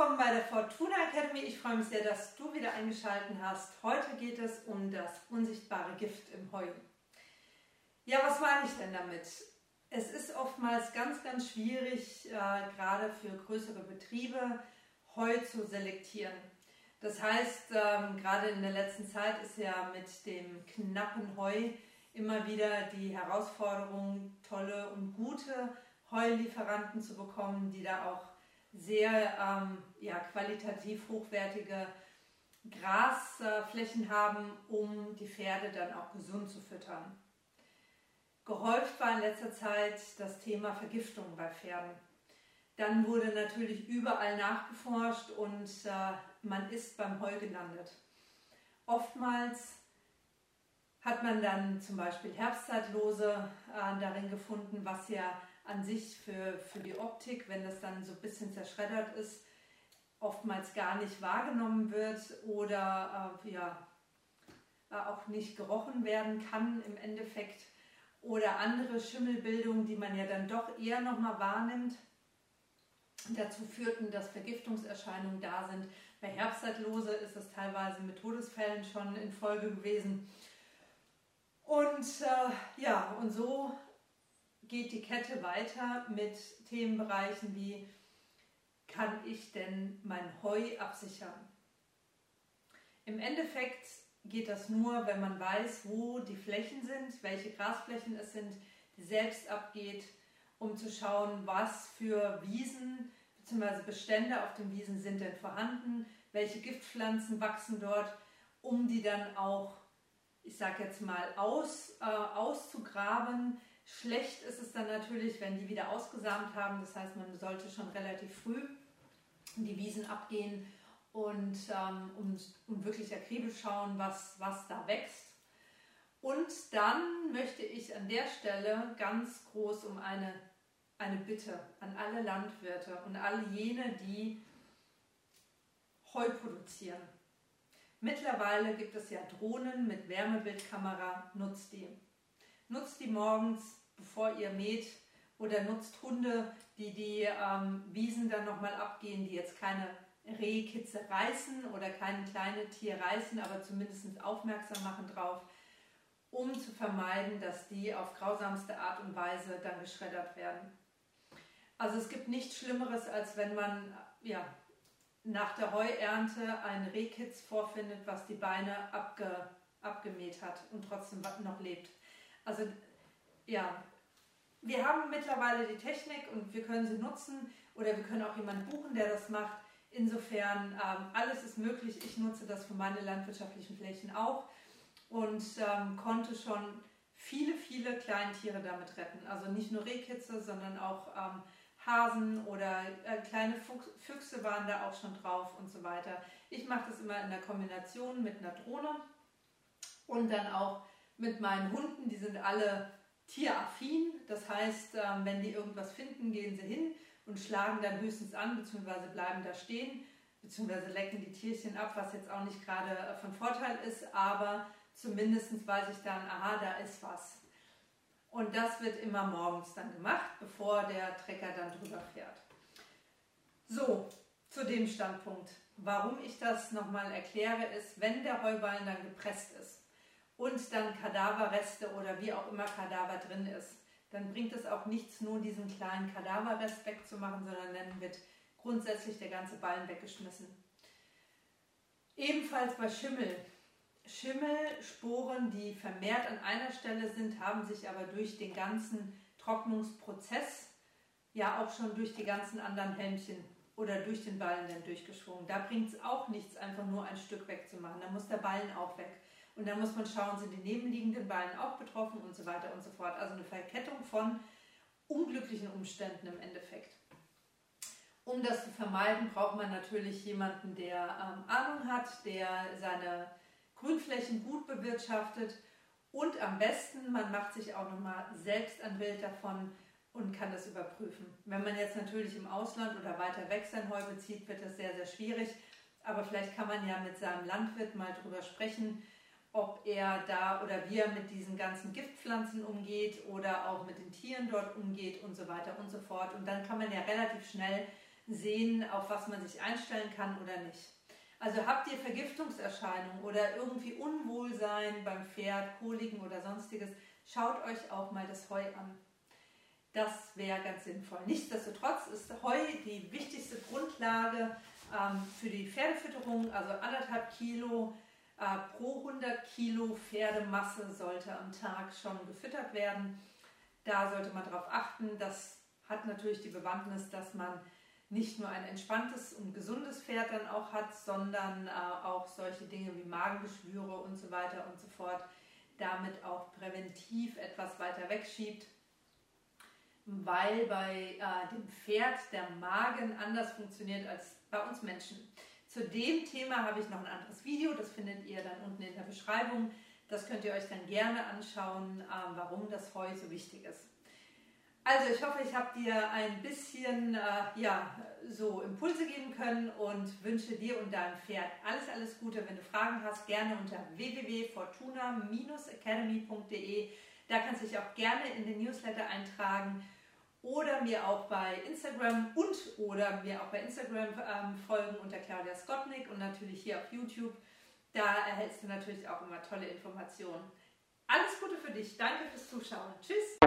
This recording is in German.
willkommen bei der Fortuna Academy. Ich freue mich sehr, dass du wieder eingeschaltet hast. Heute geht es um das unsichtbare Gift im Heu. Ja, was meine ich denn damit? Es ist oftmals ganz, ganz schwierig, äh, gerade für größere Betriebe, Heu zu selektieren. Das heißt, ähm, gerade in der letzten Zeit ist ja mit dem knappen Heu immer wieder die Herausforderung, tolle und gute Heulieferanten zu bekommen, die da auch sehr ähm, ja, qualitativ hochwertige Grasflächen haben, um die Pferde dann auch gesund zu füttern. Gehäuft war in letzter Zeit das Thema Vergiftung bei Pferden. Dann wurde natürlich überall nachgeforscht und äh, man ist beim Heu gelandet. Oftmals hat man dann zum Beispiel Herbstzeitlose äh, darin gefunden, was ja an sich für, für die Optik, wenn das dann so ein bisschen zerschreddert ist, oftmals gar nicht wahrgenommen wird oder äh, ja, äh, auch nicht gerochen werden kann im Endeffekt. Oder andere Schimmelbildungen, die man ja dann doch eher nochmal wahrnimmt, dazu führten, dass Vergiftungserscheinungen da sind. Bei Herbstzeitlose ist es teilweise mit Todesfällen schon in Folge gewesen. Und äh, ja, und so geht die Kette weiter mit Themenbereichen wie, kann ich denn mein Heu absichern? Im Endeffekt geht das nur, wenn man weiß, wo die Flächen sind, welche Grasflächen es sind, die selbst abgeht, um zu schauen, was für Wiesen bzw. Bestände auf den Wiesen sind denn vorhanden, welche Giftpflanzen wachsen dort, um die dann auch, ich sage jetzt mal, aus, äh, auszugraben, Schlecht ist es dann natürlich, wenn die wieder ausgesamt haben. Das heißt, man sollte schon relativ früh die Wiesen abgehen und, ähm, und, und wirklich akribisch schauen, was, was da wächst. Und dann möchte ich an der Stelle ganz groß um eine, eine Bitte an alle Landwirte und alle jene, die Heu produzieren. Mittlerweile gibt es ja Drohnen mit Wärmebildkamera, nutzt die. Nutzt die morgens bevor ihr mäht oder nutzt Hunde, die die ähm, Wiesen dann nochmal abgehen, die jetzt keine Rehkitze reißen oder kein kleines Tier reißen, aber zumindest aufmerksam machen drauf, um zu vermeiden, dass die auf grausamste Art und Weise dann geschreddert werden. Also es gibt nichts Schlimmeres, als wenn man ja, nach der Heuernte ein Rehkitz vorfindet, was die Beine abge, abgemäht hat und trotzdem noch lebt. Also ja, wir haben mittlerweile die Technik und wir können sie nutzen oder wir können auch jemanden buchen, der das macht. Insofern, ähm, alles ist möglich. Ich nutze das für meine landwirtschaftlichen Flächen auch und ähm, konnte schon viele, viele Kleintiere damit retten. Also nicht nur Rehkitze, sondern auch ähm, Hasen oder äh, kleine Füchse waren da auch schon drauf und so weiter. Ich mache das immer in der Kombination mit einer Drohne und dann auch mit meinen Hunden. Die sind alle tieraffin. Das heißt, ähm, wenn die irgendwas finden, gehen sie hin und schlagen dann höchstens an, beziehungsweise bleiben da stehen, beziehungsweise lecken die Tierchen ab, was jetzt auch nicht gerade äh, von Vorteil ist, aber zumindest weiß ich dann, aha, da ist was. Und das wird immer morgens dann gemacht, bevor der Trecker dann drüber fährt. So, zu dem Standpunkt. Warum ich das nochmal erkläre, ist, wenn der Heuballen dann gepresst ist, und dann Kadaverreste oder wie auch immer Kadaver drin ist. Dann bringt es auch nichts, nur diesen kleinen Kadaverrest wegzumachen, sondern dann wird grundsätzlich der ganze Ballen weggeschmissen. Ebenfalls bei Schimmel. Schimmelsporen, die vermehrt an einer Stelle sind, haben sich aber durch den ganzen Trocknungsprozess, ja auch schon durch die ganzen anderen Helmchen oder durch den Ballen dann durchgeschwungen. Da bringt es auch nichts, einfach nur ein Stück wegzumachen. Da muss der Ballen auch weg. Und dann muss man schauen, sind die nebenliegenden Ballen auch betroffen und so weiter und so fort. Also eine Verkettung von unglücklichen Umständen im Endeffekt. Um das zu vermeiden, braucht man natürlich jemanden, der ähm, Ahnung hat, der seine Grünflächen gut bewirtschaftet und am besten, man macht sich auch nochmal selbst ein Bild davon und kann das überprüfen. Wenn man jetzt natürlich im Ausland oder weiter weg sein Heu bezieht, wird das sehr, sehr schwierig. Aber vielleicht kann man ja mit seinem Landwirt mal drüber sprechen, ob er da oder wie er mit diesen ganzen Giftpflanzen umgeht oder auch mit den Tieren dort umgeht und so weiter und so fort. Und dann kann man ja relativ schnell sehen, auf was man sich einstellen kann oder nicht. Also habt ihr Vergiftungserscheinungen oder irgendwie Unwohlsein beim Pferd, Koliken oder sonstiges, schaut euch auch mal das Heu an. Das wäre ganz sinnvoll. Nichtsdestotrotz ist Heu die wichtigste Grundlage ähm, für die Pferdefütterung, also anderthalb Kilo äh, pro 100 Kilo Pferdemasse sollte am Tag schon gefüttert werden. Da sollte man darauf achten. Das hat natürlich die Bewandtnis, dass man nicht nur ein entspanntes und gesundes Pferd dann auch hat, sondern äh, auch solche Dinge wie Magengeschwüre und so weiter und so fort damit auch präventiv etwas weiter wegschiebt, weil bei äh, dem Pferd der Magen anders funktioniert als bei uns Menschen. Zu dem Thema habe ich noch ein anderes Video, das findet ihr dann unten in der Beschreibung. Das könnt ihr euch dann gerne anschauen, äh, warum das Heu so wichtig ist. Also ich hoffe, ich habe dir ein bisschen äh, ja, so Impulse geben können und wünsche dir und deinem Pferd alles, alles Gute. Wenn du Fragen hast, gerne unter www.fortuna-academy.de. Da kannst du dich auch gerne in den Newsletter eintragen oder mir auch bei Instagram und oder mir auch bei Instagram ähm, folgen unter Claudia Skotnik und natürlich hier auf YouTube. Da erhältst du natürlich auch immer tolle Informationen. Alles Gute für dich. Danke fürs Zuschauen. Tschüss.